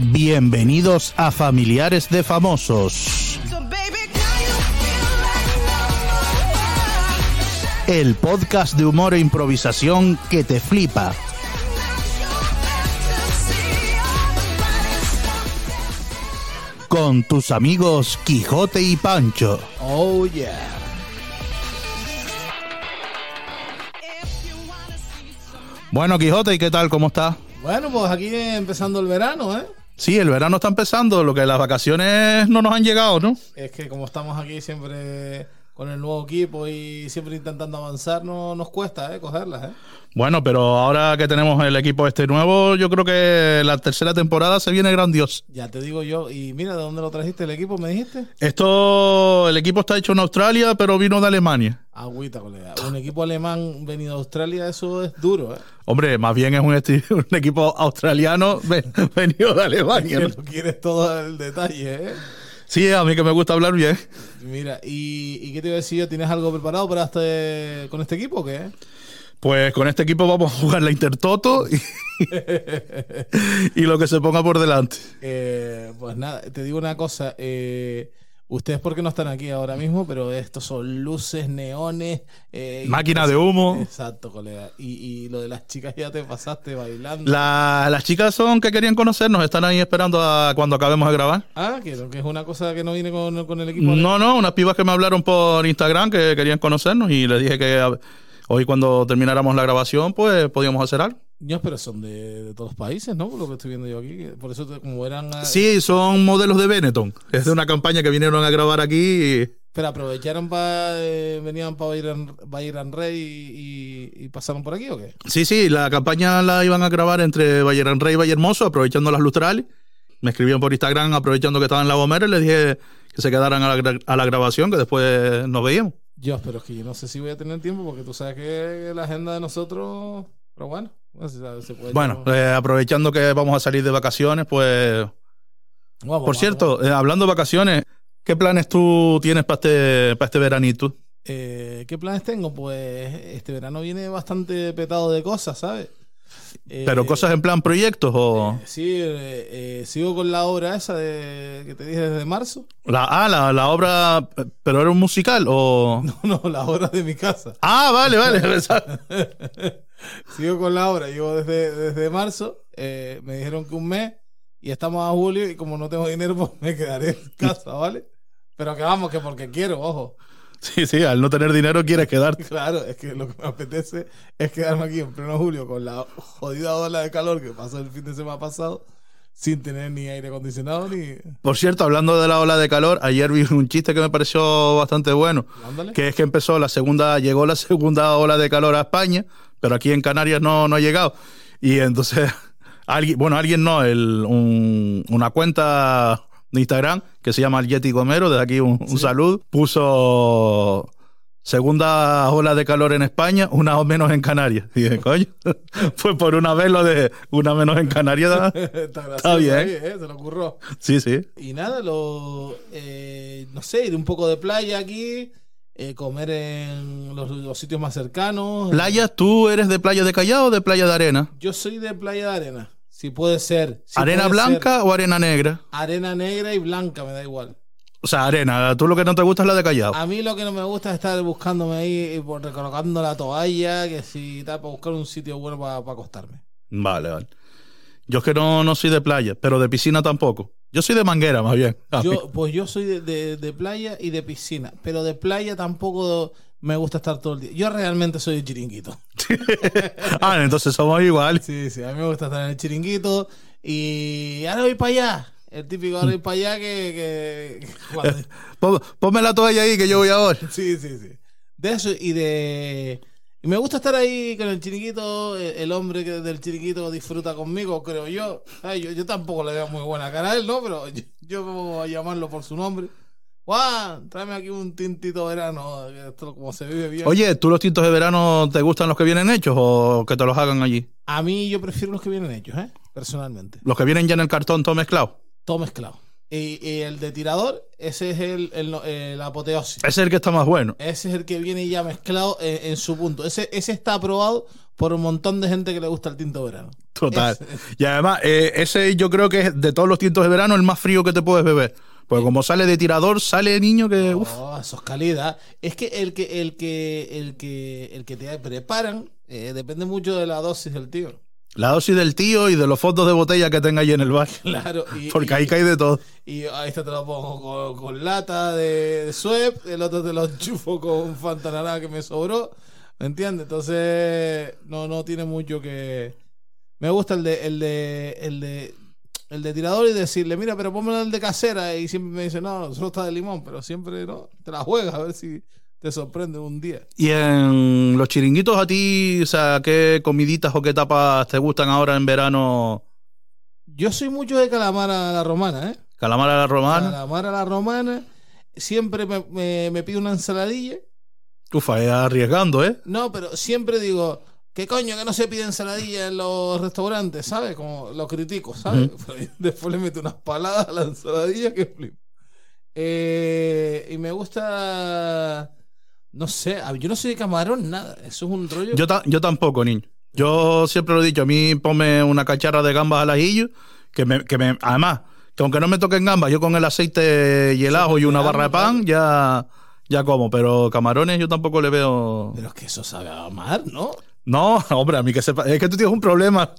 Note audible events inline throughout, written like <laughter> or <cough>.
Bienvenidos a Familiares de Famosos, el podcast de humor e improvisación que te flipa. Con tus amigos Quijote y Pancho. Oh yeah. Bueno, Quijote, ¿y qué tal? ¿Cómo estás? Bueno, pues aquí empezando el verano, ¿eh? Sí, el verano está empezando, lo que las vacaciones no nos han llegado, ¿no? Es que como estamos aquí siempre con el nuevo equipo y siempre intentando avanzar, no nos cuesta, ¿eh? Cogerlas, ¿eh? Bueno, pero ahora que tenemos el equipo este nuevo, yo creo que la tercera temporada se viene grandioso. Ya te digo yo. Y mira, ¿de dónde lo trajiste el equipo? ¿Me dijiste? Esto, el equipo está hecho en Australia, pero vino de Alemania. Agüita, colega. Un equipo alemán venido a Australia, eso es duro, ¿eh? Hombre, más bien es un, <laughs> equipo australiano ven- <laughs> venido de Alemania. ¿no? lo quieres todo el detalle, ¿eh? Sí, a mí que me gusta hablar bien. Mira, ¿y, y qué te iba a decir yo? ¿Tienes algo preparado para este, con este equipo o qué? Pues con este equipo vamos a jugar la Intertoto y, <laughs> y lo que se ponga por delante. Eh, pues nada, te digo una cosa. eh, ustedes porque no están aquí ahora mismo, pero estos son luces, neones. eh, Máquina de humo. Exacto, colega. Y, y lo de las chicas ya te pasaste bailando. La- las chicas son que querían conocernos, están ahí esperando a cuando acabemos de grabar. Ah, que, que es una cosa que no viene con, con el equipo. No, no, unas pibas que me hablaron por Instagram que querían conocernos y les dije que a- hoy cuando termináramos la grabación pues podíamos hacer algo. Niños, pero son de, de todos los países, ¿no? Por lo que estoy viendo yo aquí. Por eso, como eran. ah, Sí, son modelos de Benetton. Es de una campaña que vinieron a grabar aquí. y- Pero aprovecharon para. venían para Bayern, Bayern Rey y, y- y pasaron por aquí o qué? Sí, sí, la campaña la iban a grabar entre Valle Rey y Valle Hermoso, aprovechando las lustrales. Me escribieron por Instagram aprovechando que estaban en la Gomera y les dije que se quedaran a la, a la grabación, que después nos veíamos. Yo, pero es que yo no sé si voy a tener tiempo porque tú sabes que la agenda de nosotros. Pero bueno, Bueno, eh, aprovechando que vamos a salir de vacaciones, pues... Vamos, Por vamos. cierto, eh, hablando de vacaciones, ¿qué planes tú tienes para este, para este veranito? Eh, ¿Qué planes tengo? Pues este verano viene bastante petado de cosas, ¿sabes? Eh, ¿Pero cosas en plan proyectos o...? Sí, eh, eh, sigo con la obra esa de, que te dije desde marzo. La, ah, la, la obra... ¿Pero era un musical o...? <laughs> No, no, la obra de mi casa. Ah, vale, vale. <laughs> Sigo con la obra, llevo desde, desde marzo. eh, me dijeron que un mes y estamos a julio y como no tengo dinero, <laughs> pues me quedaré en casa, ¿vale? Pero que vamos, que porque quiero, ojo. <laughs> sí, sí, al no tener dinero quieres quedarte. <laughs> Claro, es que lo que me apetece es quedarme aquí en pleno julio con la jodida ola de calor que pasó el fin de semana pasado sin tener ni aire acondicionado ni... Por cierto, hablando de la ola de calor, ayer vi un chiste que me pareció bastante bueno, Ándale. que es que empezó la segunda, llegó la segunda ola de calor a España, pero aquí en Canarias no, no ha llegado. Y entonces, <laughs> alguien, bueno, alguien no, el, un- una cuenta de Instagram que se llama Yeti Gomero, desde aquí un, un saludo, puso segunda ola de calor en España, una o menos en Canarias. Y <laughs> dije, coño, <laughs> pues por una vez lo de una menos en Canarias. <laughs> Está, gracioso bien. ahí, ¿eh? Se lo ocurrió. Sí, sí. Y nada, lo, eh, no sé, ir un poco de playa aquí, eh, comer en los, los sitios más cercanos. Playas, ¿tú eres de playa de Callao o de playa de arena? Yo soy de playa de arena, si puede ser. si ¿Arena puede ser. blanca o arena negra? Arena negra y blanca, me da igual. O sea, arena. Tú lo que no te gusta es la de Callao. A mí lo que no me gusta es estar buscándome ahí, y por- recolocando la toalla, que si tal, para buscar un sitio bueno para acostarme. Vale, vale. Yo es que no, no soy de playa, pero de piscina tampoco. Yo soy de manguera, más bien. Yo, <laughs> pues yo soy de, de- de playa y de piscina, pero de playa tampoco me gusta estar todo el día. Yo realmente soy de chiringuito. <laughs> ah, entonces somos iguales. Sí, sí, a mí me gusta estar en el chiringuito y ahora voy para allá. El típico ahora voy para allá que... que- Pon- Ponme la toalla ahí que yo voy ahora. sí, sí, sí. De eso y de... Y me gusta estar ahí con el chiringuito, el, el hombre que del chiringuito disfruta conmigo, creo yo. Ay, yo. Yo tampoco le veo muy buena cara a él, ¿no? Pero yo, yo voy a llamarlo por su nombre. Juan, tráeme aquí un tintito verano, que esto como se vive bien. Oye, ¿tú los tintos de verano te gustan los que vienen hechos o que te los hagan allí? A mí yo prefiero los que vienen hechos, ¿eh? Personalmente. Los que vienen ya en el cartón todo mezclado. Todo mezclado. Y, y el de tirador, ese es el, el, el apoteosis. Ese es el que está más bueno. Ese es el que viene ya mezclado en, en su punto. Ese, ese está aprobado por un montón de gente que le gusta el tinto verano. Total. Y además, eh, ese yo creo que es de todos los tintos de verano el más frío que te puedes beber. Porque como sale de tirador, sale niño que. uf. Oh, eso es calidad. Es que el que, el que, el que, el que te preparan eh, depende mucho de la dosis del tío. La dosis del tío y de los fondos de botella que tenga ahí en el bar. Claro. Y, <laughs> Porque y- ahí cae de todo. Y ahí está te lo pongo con, con lata de, de Suep, el otro te lo <laughs> enchufo con Fanta naranja que me sobró. ¿Me entiendes? Entonces, no, no tiene mucho que. Me gusta el de, el de, el de, el de tirador y decirle, mira, pero pónmelo el de casera. Y siempre me dice, no, solo está de limón, pero siempre no, te la juegas a ver si te sorprende un día. Y en los chiringuitos a ti, o sea, ¿qué comiditas o qué tapas te gustan ahora en verano? Yo soy mucho de calamar a la romana, ¿eh? Calamar a la romana. Calamar a la romana. Siempre me, me, me pido una ensaladilla. Ufa, es arriesgando, ¿eh? No, pero siempre digo, ¿qué coño que no se pide ensaladilla en los restaurantes? ¿Sabes? Como lo critico, ¿sabes? Después le meto unas paladas a la ensaladilla que flip. Eh, y me gusta. No sé, yo no soy de camarón, nada. Eso es un rollo. Yo, ta- yo tampoco, niño. Yo siempre lo he dicho, a mí ponme una cacharra de gambas al ajillo, que me, que me, además, que aunque no me toquen gambas, yo con el aceite y el ajo y una barra de pan, ya, ya como, pero camarones yo tampoco le veo. Pero es que eso sabe a mar, ¿no? No, <laughs> hombre, a mí que sepa, es que tú tienes un problema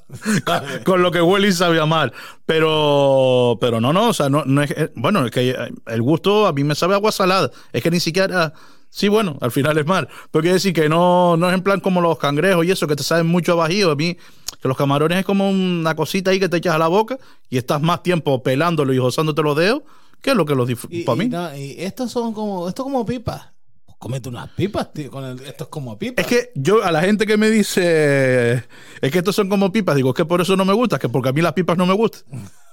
<laughs> con lo que huele y sabe a mal. Pero, pero no, no, o sea, no, no es, eh, bueno, es que el gusto a mí me sabe agua salada. Es que ni siquiera, sí, bueno, al final es mal. Pero quiere decir que no, no es en plan como los cangrejos y eso, que te saben mucho a bajío. A mí, que los camarones es como una cosita ahí que te echas a la boca y estás más tiempo pelándolo y gozándote los dedos que lo que los Y, disfrutas. Para y mí. no, y estos son como, esto es como pipas. Comete unas pipas, tío. Con el- esto es como pipas. Es que yo, a la gente que me dice, es que estos son como pipas, digo, es que por eso no me gusta, es que porque a mí las pipas no me gustan.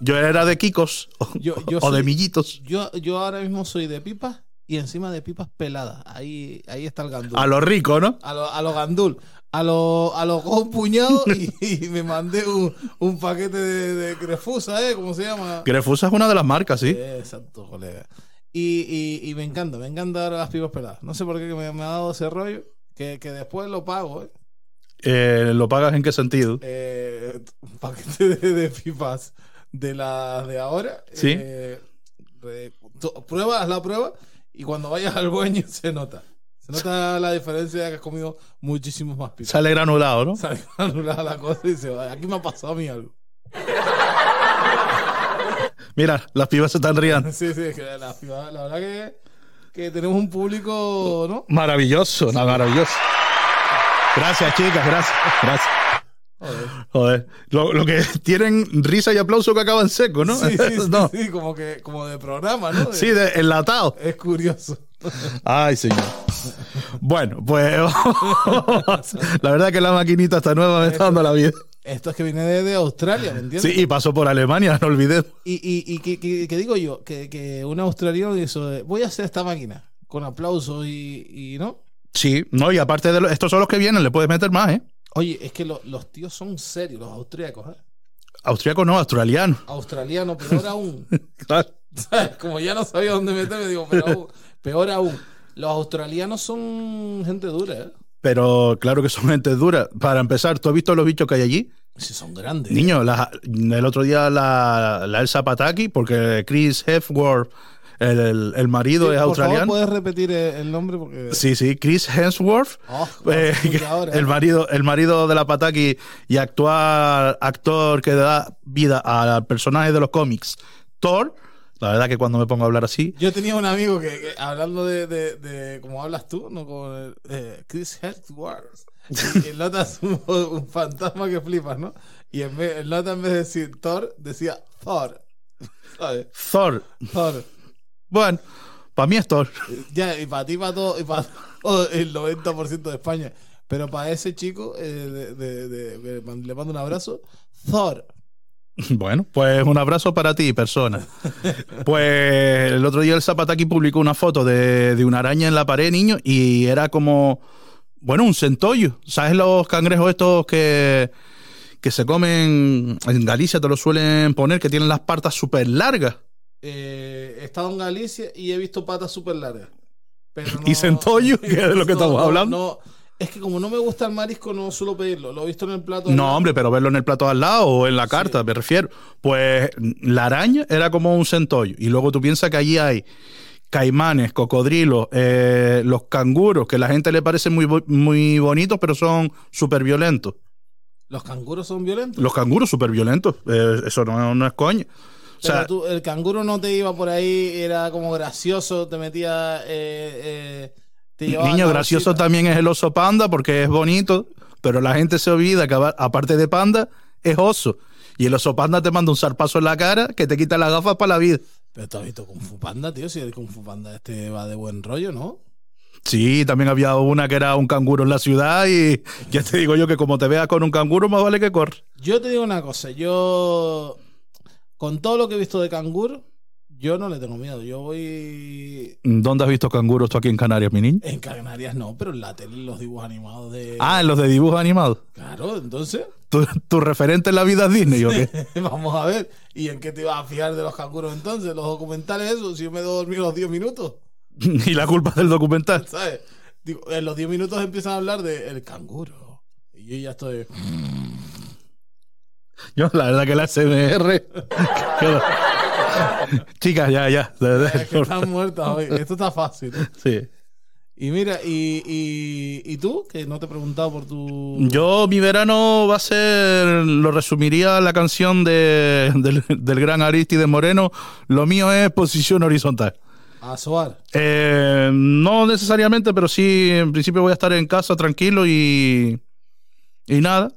Yo era de Kikos o, Yo- yo <laughs> o de millitos. Yo, yo ahora mismo soy de pipas y encima de pipas peladas. Ahí, ahí está el gandul. A lo rico, ¿no? A lo, a lo gandul. A lo, a lo cojo un puñado <laughs> y, y me mandé un, un paquete de, de crefusa, ¿eh? ¿Cómo se llama? Grefusa es una de las marcas, sí. Eh, Exacto, colega. Y, y, y me encanta, me encanta ahora las pipas peladas. No sé por qué me, me ha dado ese rollo. Que, que después lo pago, ¿eh? Eh, ¿Lo pagas en qué sentido? Eh, un <laughs> paquete de, de pipas de las de ahora. Sí. Eh, re- tú- prueba, haz la prueba y cuando vayas al baño <laughs> se nota. Se nota la diferencia de que has comido muchísimos más pipas. Sale granulado, ¿no? Sale <laughs> anulada la cosa y dice, "Ay, aquí me ha pasado a mí algo. Mira, las pibas se están riendo. <laughs> Sí, sí, es que la, piba- la verdad que, que tenemos un público, ¿no? Maravilloso, no, maravilloso. Gracias, chicas, gracias. Gracias. Joder. Joder. Lo, lo que tienen risa y aplauso que acaban seco, ¿no? Sí, <laughs> sí, no. sí, como que como de programa, ¿no? De- Sí, de enlatado. Es curioso. Ay, señor. Bueno, pues <laughs> la verdad que la maquinita está nueva me está dando la vida. Esto es que viene de, de Australia, ¿me entiendes? Sí, y pasó por Alemania, no olvidé. Y, y, y que, que- que digo yo, que, que un australiano de, voy a hacer esta máquina con aplausos y, y no. Sí, no, y aparte de lo- estos son los que vienen, le puedes meter más, ¿eh? Oye, es que lo- los tíos son serios, los austríacos, ¿eh? Austriaco no, australiano. Australianos, peor aún. <laughs> Claro. ¿Sabes? Como ya no sabía dónde meterme, digo, pero aún- peor aún. Los australianos son gente dura, ¿eh? Pero claro que son gente dura. Para empezar, ¿tú has visto los bichos que hay allí? Sí, son grandes. Niño, la- el otro día la, la Elsa Pataki, porque Chris Hemsworth, el, el- el marido Sí, es por australiano. favor, puedes repetir eh, el nombre porque. Sí, sí, Chris Hemsworth. Oh, Eh, <laughs> el marido el marido de la Pataki y actual actor que da vida al personaje de los cómics Thor la verdad que cuando me pongo a hablar así Yo tenía un amigo que, que hablando de, de, de como hablas tú, ¿no? Como eh, Chris Hemsworth. Y el nota es un, un fantasma que flipas, ¿no? Y en vez, el nota en vez de decir Thor, decía Thor. <laughs> ¿Sabes? Thor Thor. bueno para mí es Thor Ya, y para ti, para todo, y para todo el 90% de España. Pero para ese chico, eh, de, de- de- de- le mando un abrazo. Thor. <laughs> Bueno, pues un abrazo para ti, persona. Pues el otro día el Zapataki publicó una foto de, de una araña en la pared, niño, y era como, bueno, un centollo. ¿Sabes los cangrejos estos que, que se comen en Galicia, te lo suelen poner, que tienen las patas súper largas? Eh, he estado en Galicia y he visto patas súper largas. Pero <laughs> ¿Y centollo? <laughs> ¿Qué es de lo que estamos hablando? No, Es que como no me gusta el marisco, no suelo pedirlo. Lo he visto en el plato. No, hombre, pero verlo en el plato al lado o en la carta, me refiero. Pues la araña era como un centollo. Y luego tú piensas que allí hay caimanes, cocodrilos, eh, los canguros, que a la gente le parecen muy, muy bonitos, pero son súper violentos. ¿Los canguros son violentos? Los canguros súper violentos. eh, eso no, no es coño. O Pero sea, tú, el canguro no te iba por ahí, era como gracioso, te metía. Eh, niño gracioso también es el oso panda porque es bonito, pero la gente se olvida que aparte de panda, es oso. Y el oso panda te manda un zarpazo en la cara que te quita las gafas para la vida. Pero tú has visto Kung Fu Panda, tío. Si el Kung Fu Panda este va de buen rollo, ¿no? Sí, también había una que era un canguro en la ciudad y <laughs> ya te digo yo que como te veas con un canguro, más vale que corre. Yo te digo una cosa, yo. Con todo lo que he visto de canguro, yo no le tengo miedo. Yo voy. ¿Dónde has visto canguros tú aquí en Canarias, mi niño? En Canarias no, pero en la tele, los dibujos animados de. Ah, en los de dibujos animados. Claro, entonces. ¿Tu, tu referente en la vida es Disney o qué? <laughs> Vamos a ver. ¿Y en qué te ibas a fiar de los canguros entonces? Los documentales, eso, si yo me dormí los 10 minutos. <laughs> y la culpa es del documental. ¿Sabes? Digo, en los 10 minutos empiezan a hablar de el canguro. Y yo ya estoy. Yo, la verdad que la CMR. <laughs> <laughs> Chicas, ya, ya. Es que <laughs> están muertas hoy. Esto está fácil. Sí. Y mira, y, y, y tú, que no te he preguntado por tu. Yo, mi verano va a ser, lo resumiría la canción de, del, del gran Aristides Moreno, lo mío es posición horizontal. A Soar. Eh, no necesariamente, pero sí, en principio voy a estar en casa tranquilo y, y nada,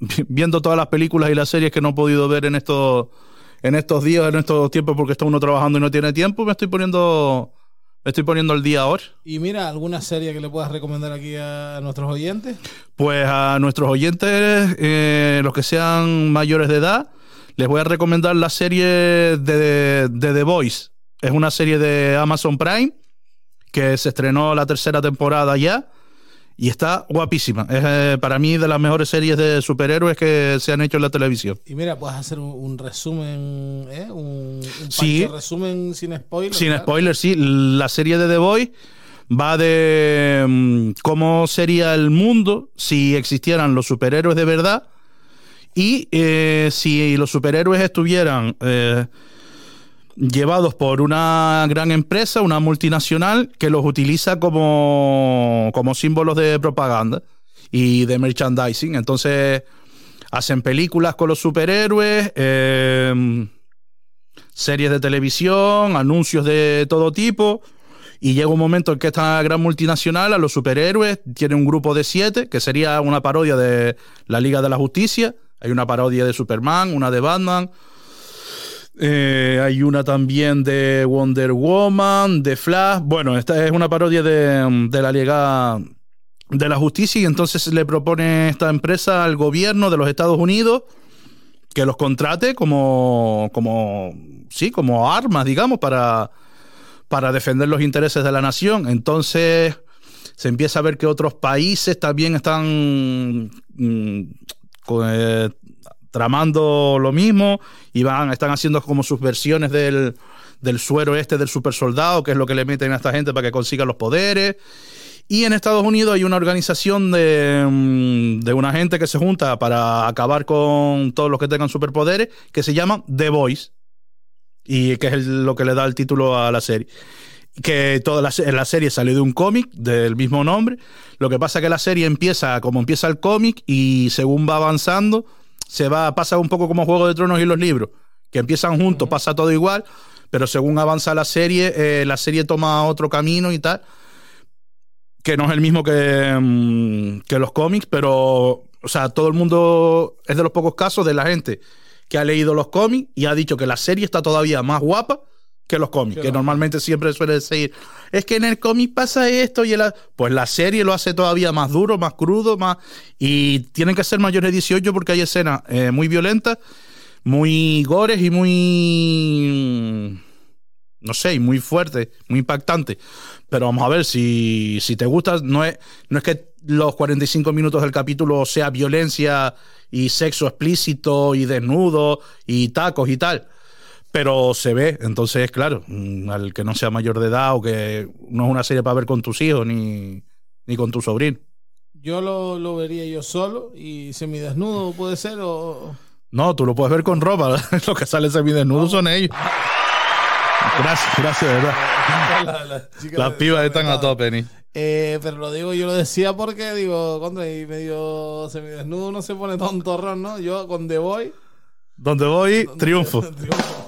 vi- <laughs> viendo todas las películas y las series que no he podido ver en estos, en estos días, en estos tiempos, porque está uno trabajando y no tiene tiempo, me estoy poniendo, me estoy poniendo el día ahora. Y mira, ¿alguna serie que le puedas recomendar aquí a nuestros oyentes? Pues a nuestros oyentes, eh, los que sean mayores de edad, les voy a recomendar la serie de, de The Voice. Es una serie de Amazon Prime que se estrenó la tercera temporada ya y está guapísima. Es eh, para mí de las mejores series de superhéroes que se han hecho en la televisión. Y mira, puedes hacer un, un resumen, ¿eh? Un, un Sí. pancho resumen sin spoilers. Sin spoilers, sí, la serie de The Voice va de mm, cómo sería el mundo si existieran los superhéroes de verdad y eh, si los superhéroes estuvieran eh, llevados por una gran empresa, una multinacional, que los utiliza como, como símbolos de propaganda y de merchandising. Entonces hacen películas con los superhéroes. eh, series de televisión, anuncios de todo tipo. Y llega un momento en que esta gran multinacional, a los superhéroes, tiene un grupo de siete, que sería una parodia de la Liga de la Justicia. Hay una parodia de Superman, una de Batman. Eh, hay una también de Wonder Woman, de Flash. Bueno, esta es una parodia de, de la Liga de la Justicia y entonces le propone esta empresa al gobierno de los Estados Unidos que los contrate como, como, sí, como armas, digamos, para, para defender los intereses de la nación. Entonces se empieza a ver que otros países también están mm, co- eh, tramando lo mismo y van, están haciendo como sus versiones del, del suero este del super soldado, que es lo que le meten a esta gente para que consiga los poderes. Y en Estados Unidos hay una organización de, mm, de una gente que se junta para acabar con todos los que tengan superpoderes, que se llama The Voice, y que es lo que le da el título a la serie. Que toda la, la serie salió de un cómic del mismo nombre. Lo que pasa es que la serie empieza como empieza el cómic y según va avanzando, se va, pasa un poco como Juego de Tronos y los libros, que empiezan juntos, pasa todo igual, pero según avanza la serie, eh, la serie toma otro camino y tal que no es el mismo que, mm, que los cómics, pero, o sea, todo el mundo es de los pocos casos de la gente que ha leído los cómics y ha dicho que la serie está todavía más guapa que los cómics, Que normalmente siempre suele decir, es que en el cómic pasa esto y pues la serie lo hace todavía más duro, más crudo, más y tienen que ser mayores de 18 porque hay escenas eh, muy violentas, muy gores y muy no sé, y muy fuerte, muy impactante. Pero vamos a ver, si, si te gusta, no es, no es que los 45 minutos del capítulo sea violencia y sexo explícito y desnudo y tacos y tal. Pero se ve, entonces, claro, mm, al que no sea mayor de edad o que no es una serie para ver con tus hijos ni, ni con tu sobrino. Yo lo, lo vería yo solo y semidesnudo puede ser o... No, tú lo puedes ver con ropa. <laughs> Lo que sale semidesnudo son ellos. Gracias, gracias, de verdad. <laughs> La- la chica Las pibas están a tope, ni. Eh, pero lo digo, yo lo decía porque digo, contra y medio semidesnudo no se pone tontorrón, ¿no? Yo con The Boy. Donde voy, triunfo. <laughs> triunfo.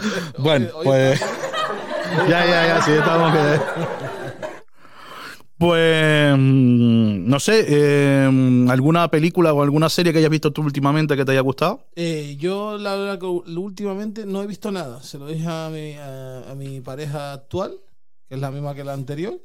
<laughs> Bueno, Hoy- hoy pues. Ya, ya, ya, sí, estamos que. Pues. mm, No sé, eh, ¿alguna película o alguna serie que hayas visto tú últimamente que te haya gustado? Eh, yo la verdad que últimamente no he visto nada. Se lo dije a mi, a, a mi pareja actual, que es la misma que la anterior.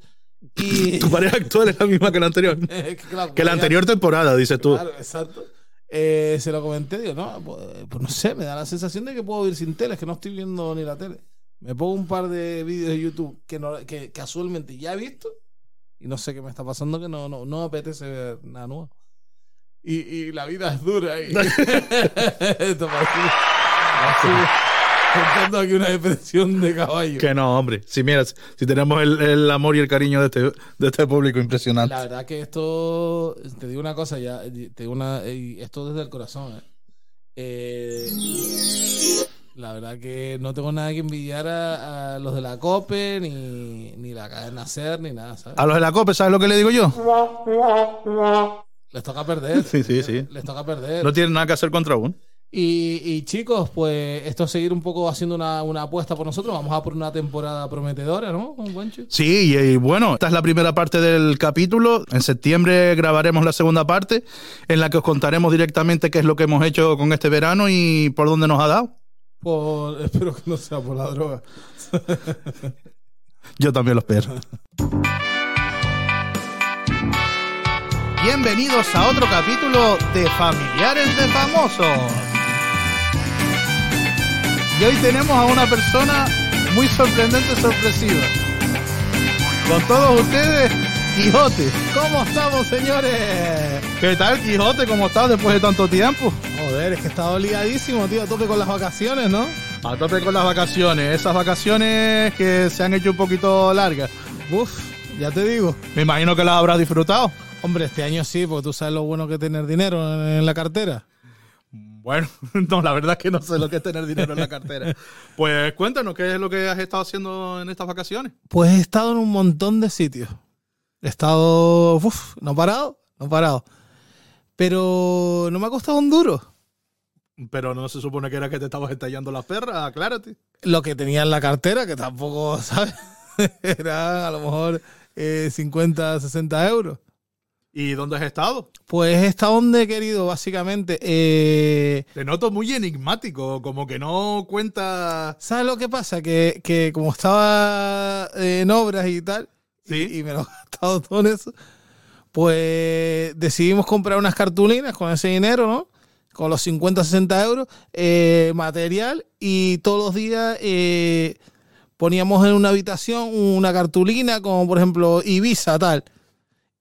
Y <laughs> Tu pareja actual es la misma que la anterior. Que, <laughs> claro, Que la anterior temporada, dices tú. Claro, exacto. Eh, se lo comenté, digo, no, pues, pues no sé, me da la sensación de que puedo ir sin tele, es que no estoy viendo ni la tele. Me pongo un par de vídeos de YouTube que, no, que casualmente ya he visto y no sé qué me está pasando, que no, no, no apetece ver nada nuevo. Y, y la vida es dura. Y... <laughs> <laughs> Esto parece- Contando aquí una depresión de caballo. Que no, hombre. Si miras, si tenemos el, el amor y el cariño de este, de este público impresionante. La verdad que esto, te digo una cosa, ya, te digo una, esto desde el corazón. ¿eh? Eh, la verdad que no tengo nada que envidiar a, a los de la COPE, ni, ni la cadena SER, ni nada, ¿sabes? A los de la COPE, ¿sabes lo que le digo yo? Les toca perder. Sí, sí, sí. Les toca perder. No tienen nada que hacer contra uno. Y, y, chicos, pues esto es seguir un poco haciendo una, una apuesta por nosotros. Vamos a por una temporada prometedora, ¿no? Sí, y, y bueno, esta es la primera parte del capítulo. En septiembre grabaremos la segunda parte, en la que os contaremos directamente qué es lo que hemos hecho con este verano y por dónde nos ha dado. Por, <laughs> espero que no sea por la droga. <laughs> Yo también lo espero. Bienvenidos a otro capítulo de Familiares de Famosos. Y hoy tenemos a una persona muy sorprendente, sorpresiva. Con todos ustedes, Quijote. ¿Cómo estamos, señores? ¿Qué tal, Quijote? ¿Cómo estás después de tanto tiempo? Joder, es que he estado ligadísimo, tío, a tope con las vacaciones, ¿no? A tope con las vacaciones. Esas vacaciones que se han hecho un poquito largas. Uf, ya te digo. Me imagino que las habrás disfrutado. Hombre, este año sí, porque tú sabes lo bueno que es tener dinero en, en la cartera. Bueno, <laughs> no, la verdad es que no sé lo que es tener dinero en la cartera. <laughs> Pues cuéntanos, ¿qué es lo que has estado haciendo en estas vacaciones? Pues he estado en un montón de sitios. He estado, uf, no he parado, no he parado. Pero no me ha costado un duro. Pero no se supone que era que te estabas estallando las perras, aclárate. Lo que tenía en la cartera, que tampoco, <laughs> ¿sabes? Era a lo mejor eh, 50, 60 euros. ¿Y dónde has estado? Pues he estado donde he querido, básicamente. Eh, Te noto muy enigmático, como que no cuenta... ¿Sabes lo que pasa? Que, que como estaba en obras y tal, Sí. y, y me lo he gastado todo en eso, pues decidimos comprar unas cartulinas con ese dinero, ¿no? Con los 50, 60 euros, eh, material, y todos los días eh, poníamos en una habitación una cartulina, como por ejemplo Ibiza, tal.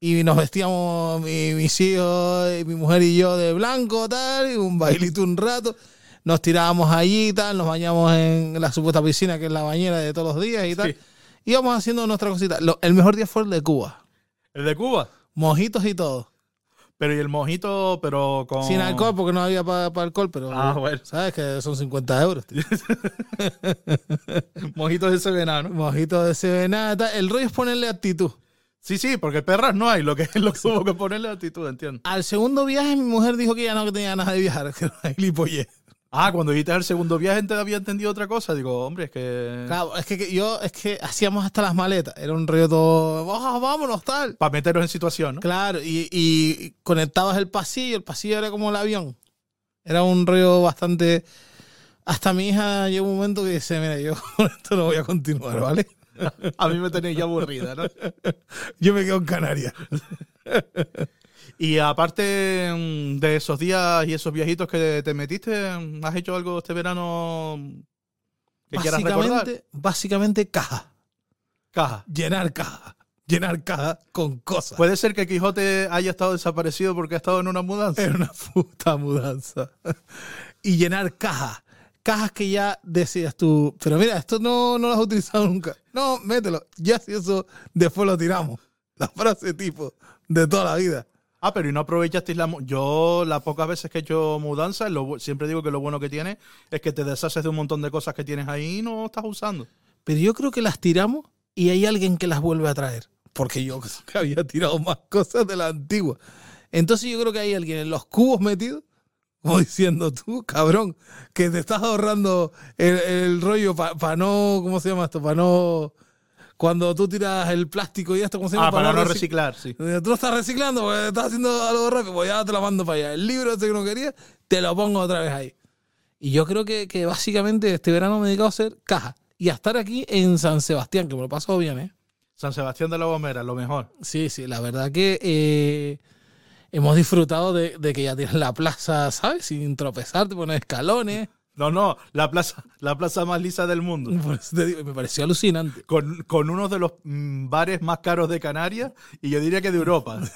Y nos vestíamos mi- mis hijos, mi mujer y yo de blanco, tal, y un bailito un rato. Nos tirábamos allí y tal, nos bañamos en la supuesta piscina, que es la bañera de todos los días y tal. Sí. Íbamos haciendo nuestra cosita. Lo- el mejor día fue el de Cuba. El de Cuba. Mojitos y todo. Pero y el mojito, pero con... Sin alcohol, porque no había para alcohol, pero. Ah, bueno. ¿Sabes? Que son 50 euros. tío. <laughs> Mojitos de ese venano. Mojitos de tal. El rollo es ponerle actitud. Sí, sí, porque perras no hay, lo que, <laughs> lo que hubo que ponerle actitud, entiendo. Al segundo viaje, mi mujer dijo que ya no tenía nada de viajar, <laughs> que era. Ah, cuando dijiste el segundo viaje te había entendido otra cosa. Digo, hombre, es que... Claro, es que, que yo, es que hacíamos hasta las maletas. Era un rollo todo. "Ah, vámonos, tal. Para meteros en situación, ¿no? Claro, y, y conectabas el pasillo, el pasillo era como el avión. Era un rollo bastante... Hasta mi hija llegó un momento que dice, mira, yo <laughs> con esto no voy a continuar, ¿vale? <laughs> A mí me tenéis ya aburrida, ¿no? <laughs> Yo me quedo en Canarias. <laughs> Y aparte mm, de esos días y esos viajitos que te metiste, mm, ¿has hecho algo este verano que quieras recordar? Básicamente, caja. Caja. Llenar caja. Llenar caja con cosas. Puede ser que Quijote haya estado desaparecido porque ha estado en una mudanza. Era una puta mudanza. y llenar cajas. Cajas que ya decías tú, pero mira, esto no, no lo has utilizado nunca. No, mételo. Ya si eso después lo tiramos. La frase tipo de toda la vida. Ah, pero ¿y no aprovechasteis la... Yo las pocas veces que he hecho mudanzas, lo siempre digo que lo bueno que tiene es que te deshaces de un montón de cosas que tienes ahí y no estás usando. Pero yo creo que las tiramos y hay alguien que las vuelve a traer. Porque yo <laughs> que había tirado más cosas de la antigua. Entonces yo creo que hay alguien en los cubos metido, como diciendo tú, cabrón, que te estás ahorrando el, el rollo para no, ¿cómo se llama esto? Para no... Cuando tú tiras el plástico y esto, ¿cómo se llama? Ah, para no reci- reciclar, sí. Tú lo estás reciclando porque estás haciendo algo rápido, pues ya te lo mando para allá. El libro ese que no quería, te lo pongo otra vez ahí. Y yo creo que, que básicamente este verano me he dedicado a hacer caja y a estar aquí en San Sebastián, que me lo pasado bien, ¿eh? San Sebastián de la Gomera, lo mejor. Sí, sí, la verdad que eh, hemos disfrutado de, de que ya tienes la plaza, ¿sabes? Sin tropezar, te pones escalones. No, no, la plaza, la plaza más lisa del mundo. <laughs> Digo, me pareció alucinante. Con, con uno de los mm, bares más caros de Canarias y yo diría que de Europa. <laughs>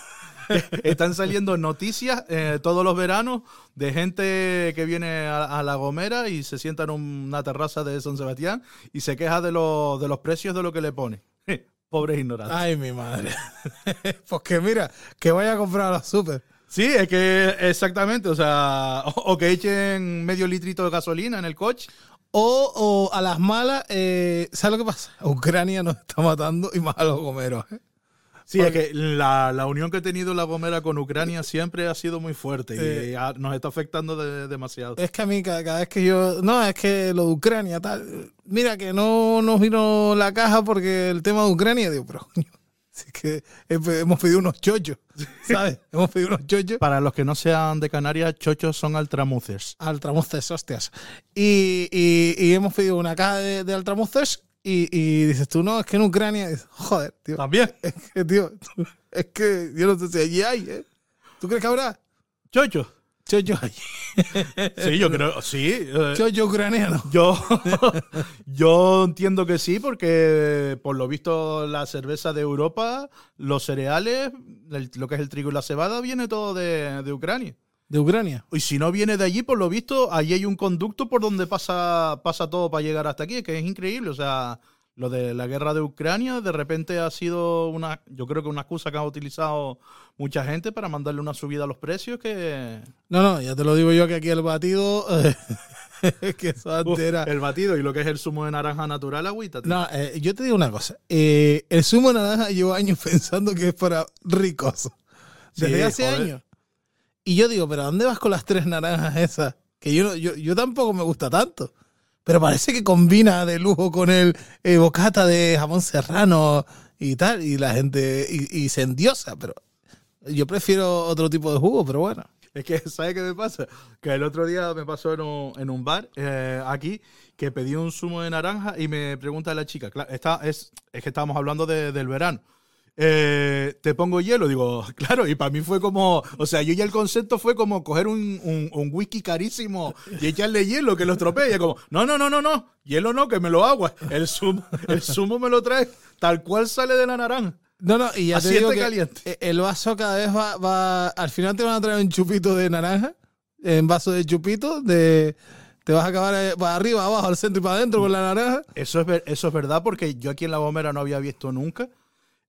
<laughs> Están saliendo noticias eh, todos los veranos de gente que viene a, a La Gomera y se sienta en una terraza de San Sebastián y se queja de, los de los precios de lo que le pone. Pobres ignorantes. Ay, mi madre. <laughs> pues que mira, que vaya a comprar a la super. Sí, es que exactamente, o sea, o, o que echen medio litrito de gasolina en el coche. O, o a las malas, eh, ¿sabes lo que pasa? <laughs> Ucrania nos está matando y más a los gomeros. ¿eh? Sí, es que la, la unión que ha tenido la Gomera con Ucrania siempre ha sido muy fuerte y Eh. nos está afectando de- demasiado. Es que a mí cada, cada vez que yo... No, es que lo de Ucrania, tal... Mira, que no nos vino la caja porque el tema de Ucrania, digo, pero <laughs> es que he- hemos pedido unos chochos, <laughs> ¿sabes? hemos pedido unos chochos. Para los que no sean de Canarias, chochos son altramuces. Altramuces, hostias. Y, y- y hemos pedido una caja de, de altramuces y, y dices tú, no, es que en Ucrania... dices, Joder, tío. También. Es que, tío, <laughs> es que yo no sé si allí hay, ¿eh? ¿Tú crees que habrá Chochos. chochos <laughs> allí? Sí, yo creo, sí. eh, Chocho ucraniano. Yo, <laughs> yo entiendo que sí, porque por lo visto la cerveza de Europa, los cereales, el- lo que es el trigo y la cebada, viene todo de, de Ucrania. De Ucrania. Y si no viene de allí, por lo visto, allí hay un conducto por donde pasa, pasa todo para llegar hasta aquí, que es increíble. O sea, lo de la guerra de Ucrania de repente ha sido una, yo creo que una excusa que ha utilizado mucha gente para mandarle una subida a los precios que... No, no, ya te lo digo yo que aquí el batido. <laughs> que eso Uf, antes era. el batido y lo que es el zumo de naranja natural, agüita. tío. No, eh, yo te digo una cosa. eh, el zumo de naranja llevo años <laughs> pensando que es para ricos. Desde Sí, hace joder. años. Y yo digo, ¿pero a dónde vas con las tres naranjas esas? Que yo, yo, yo tampoco me gusta tanto. Pero parece que combina de lujo con el eh, bocata de jamón serrano y tal. Y la gente. Y, y se endiosa. Pero yo prefiero otro tipo de jugo, pero bueno. Es que, ¿sabes qué me pasa? Que el otro día me pasó en un, en un bar eh, aquí que pedí un zumo de naranja y me pregunta la chica, está, es, es que estábamos hablando de- del verano. Eh, te pongo hielo, digo, <laughs> claro, y para mí fue como, o sea, yo ya el concepto fue como coger un, un- un whisky carísimo y echarle hielo que lo estropee. Y es como, no, no, no, no, no, hielo no, que me lo agua. El zumo, el zumo me lo trae tal cual sale de la naranja. No, no, y ya Así te digo esté que caliente. e- el vaso cada vez va, va. Al final te van a traer un chupito de naranja, en vaso de chupito, de. Te vas a acabar eh, para arriba, abajo, al centro y para adentro con la naranja. Eso es, eso es verdad porque yo aquí en La Gomera no había visto nunca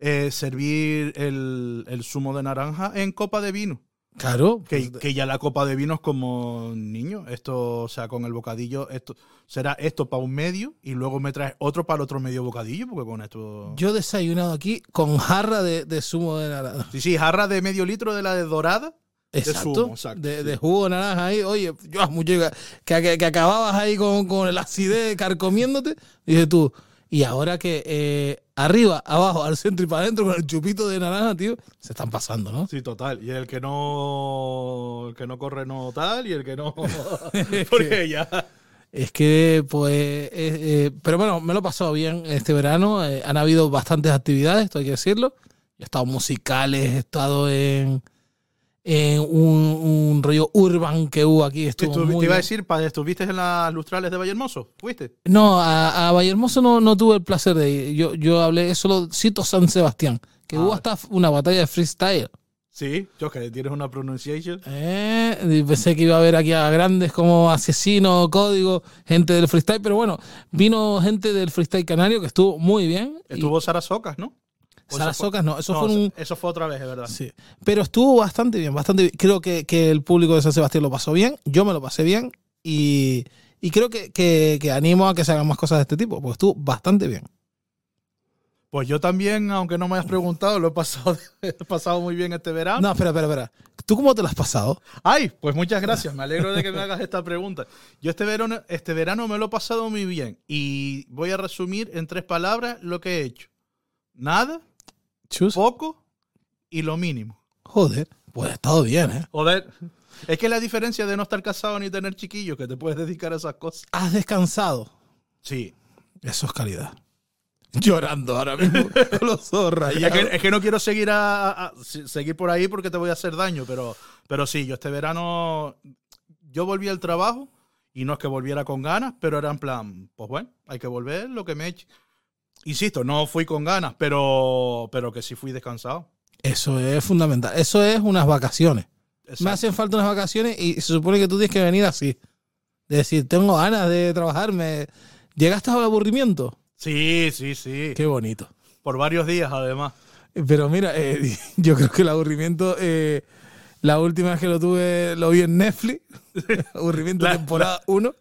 eh, servir el, el zumo de naranja en copa de vino. Claro. Que, que ya la copa de vino es como niño. Esto, o sea, con el bocadillo, esto será esto para un medio y luego me traes otro para el otro medio bocadillo, porque con esto. Yo he desayunado aquí con jarra de, de zumo de naranja. Sí, sí, jarra de medio litro de la de dorada. Exacto. zumo, exacto, de, sí. de jugo de naranja ahí. Oye, yo que, que, que acababas ahí con, con el acidez carcomiéndote. Dices tú, y ahora que eh, arriba, abajo, al centro y para adentro con el chupito de naranja, tío, se están pasando, ¿no? Sí, total. Y el que no, el que no corre no tal y el que no, <laughs> <laughs> porque ya. Es que, pues, eh, eh, pero bueno, me lo he pasado bien este verano. eh, han habido bastantes actividades, esto hay que decirlo. He estado en musicales, he estado en, en un, un rollo urban que hubo aquí. Estuvo Estu- muy te iba a bien. decir, pa- ¿estuviste en las lustrales de Vallehermoso? ¿Fuiste? No, a, a Vallehermoso no, no tuve el placer de ir. Yo, yo hablé solo cito San Sebastián, que Ah. hubo hasta una batalla de freestyle. Sí, yo que tienes una pronunciation. Eh, y pensé que iba a haber aquí a grandes como Asesino, Código, gente del freestyle, pero bueno, vino gente del freestyle canario que estuvo muy bien. y- Estuvo Sara Socas, ¿no? Pues Salas eso fue- Ocas no, eso No, fue un... eso fue otra vez, es verdad. Sí. Pero estuvo bastante bien, bastante bien. Creo que, que el público de San Sebastián lo pasó bien, yo me lo pasé bien y, y creo que, que- que animo a que se hagan más cosas de este tipo, porque estuvo bastante bien. Pues yo también, aunque no me hayas preguntado, lo he pasado, <laughs> he pasado muy bien este verano. No, espera, espera, espera. ¿Tú cómo te lo has pasado? Ay, pues muchas gracias. Me alegro de que me hagas esta pregunta. Yo este verano, este verano me lo he pasado muy bien y voy a resumir en tres palabras lo que he hecho. Nada, Chus. poco y lo mínimo. Joder, pues ha estado bien, ¿eh? Joder, es que la diferencia de no estar casado ni tener chiquillos, que te puedes dedicar a esas cosas. Has descansado. Sí. Eso es calidad. Llorando ahora mismo <laughs> con los ojos Es que, es que no quiero seguir a, a- a- se- seguir por ahí porque te voy a hacer daño, pero, pero sí, yo este verano yo volví al trabajo y no es que volviera con ganas, pero era en plan, pues bueno, hay que volver lo que me eche. Insisto, no fui con ganas, pero, pero que sí fui descansado. Eso es fundamental. Eso es unas vacaciones. Me hacen falta unas vacaciones y se supone que tú tienes que venir así. De decir, tengo ganas de trabajar. Me... ¿Llegaste al aburrimiento? Sí, sí, sí. Qué bonito. Por varios días, además. Pero mira, eh, <laughs> yo creo que el aburrimiento, eh, la última vez que lo tuve, lo vi en Netflix. <laughs> <laughs> aburrimiento La- temporada 1.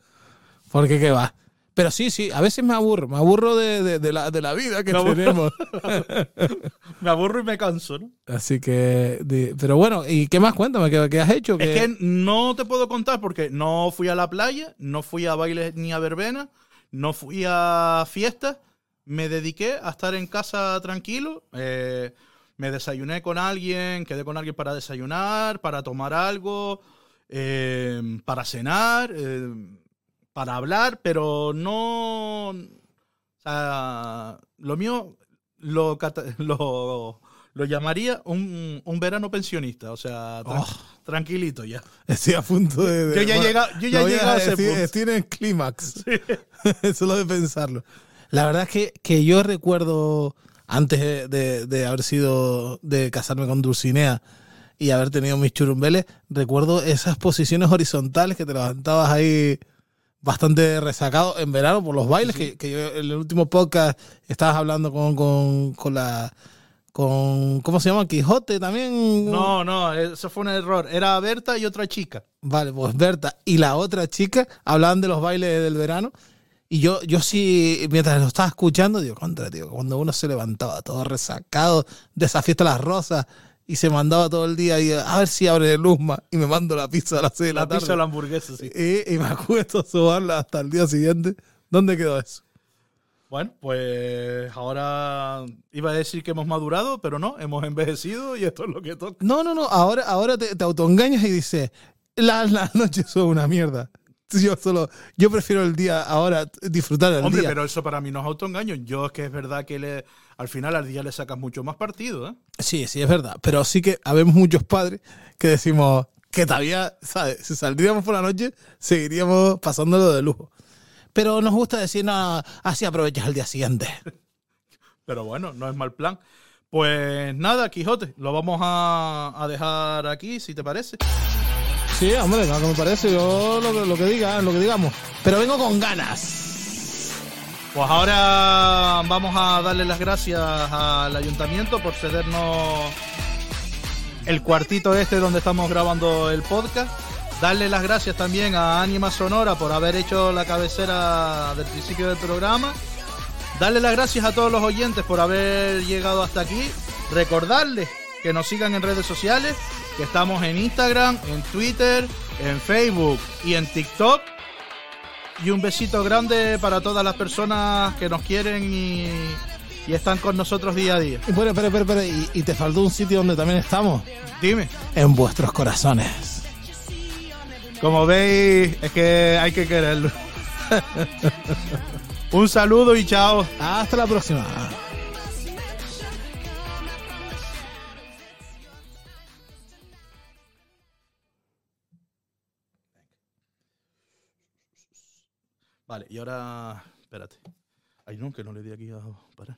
Porque qué va. Pero sí, sí, a veces me aburro. Me aburro de, de- de la, de la vida que Me tenemos. <laughs> Me aburro y me canso, ¿no? Así que, pero bueno, ¿y qué más? Cuéntame, ¿qué, qué has hecho? Es ¿Qué- que no te puedo contar porque no fui a la playa, no fui a bailes ni a verbenas, no fui a fiestas, me dediqué a estar en casa tranquilo, eh, me desayuné con alguien, quedé con alguien para desayunar, para tomar algo, eh, para cenar, eh, para hablar, pero no... O sea, lo mío lo, <laughs> lo, lo llamaría un, un verano pensionista, o sea, Oh. tranquilito ya. Estoy a punto de. Yo ya he llegado- yo ya he llegado a ese punto. Estoy en el clímax. <laughs> Solo de pensarlo. La verdad es que, que yo recuerdo, antes de, de- de haber sido. de casarme con Dulcinea y haber tenido mis churumbeles, recuerdo esas posiciones horizontales que te levantabas ahí bastante resacado en verano por los bailes, que, que yo en el último podcast estabas hablando con, con, con la. con. ¿Cómo se llama? Quijote también. No, no, eso fue un error. Era Berta y otra chica. Vale, pues Berta y la otra chica hablaban de los bailes del verano. Y yo, yo sí, mientras lo estaba escuchando, digo, contra, tío, cuando uno se levantaba todo resacado de esa fiesta de las rosas y se mandaba todo el día y a ver si abre el Luzma y me mando la pizza a las 6 de la, La tarde. pizza o la hamburguesa, sí. y, y me acuesto a sobarla hasta el día siguiente. ¿Dónde quedó eso? Bueno, pues ahora iba a decir que hemos madurado, pero no, hemos envejecido y esto es lo que toca. No, no, no, ahora, ahora te, te autoengañas y dices, las las noches son una mierda. Yo solo, yo prefiero el día ahora, disfrutar del Hombre, día. pero eso para mí no es autoengaño. Yo es que es verdad que le, al final al día le sacas mucho más partido, ¿eh? Sí, sí, es verdad. Pero sí que habemos muchos padres que decimos que todavía, ¿sabes? Si saldríamos por la noche, seguiríamos pasándolo de lujo. Pero nos gusta decir, no, así aprovechas el día siguiente. <laughs> Pero bueno, no es mal plan. Pues nada, Quijote, lo vamos a, a dejar aquí, si te parece. Sí, hombre, lo que me parece, yo lo, que- lo que diga, lo que digamos. Pero vengo con ganas. Pues ahora vamos a darle las gracias al ayuntamiento por cedernos el cuartito este donde estamos grabando el podcast. Darle las gracias también a Anima Sonora por haber hecho la cabecera del principio del programa. Darle las gracias a todos los oyentes por haber llegado hasta aquí. Recordarles que nos sigan en redes sociales, que estamos en Instagram, en Twitter, en Facebook y en TikTok. Y un besito grande para todas las personas que nos quieren y, y están con nosotros día a día. Y bueno, espera, espera, espera. Y, y te faltó un sitio donde también estamos. Dime. En vuestros corazones. Como veis, es que hay que quererlo. <laughs> un saludo y chao. Hasta la próxima. Vale, y ahora. Espérate. Ay, no, que no le di aquí a parar.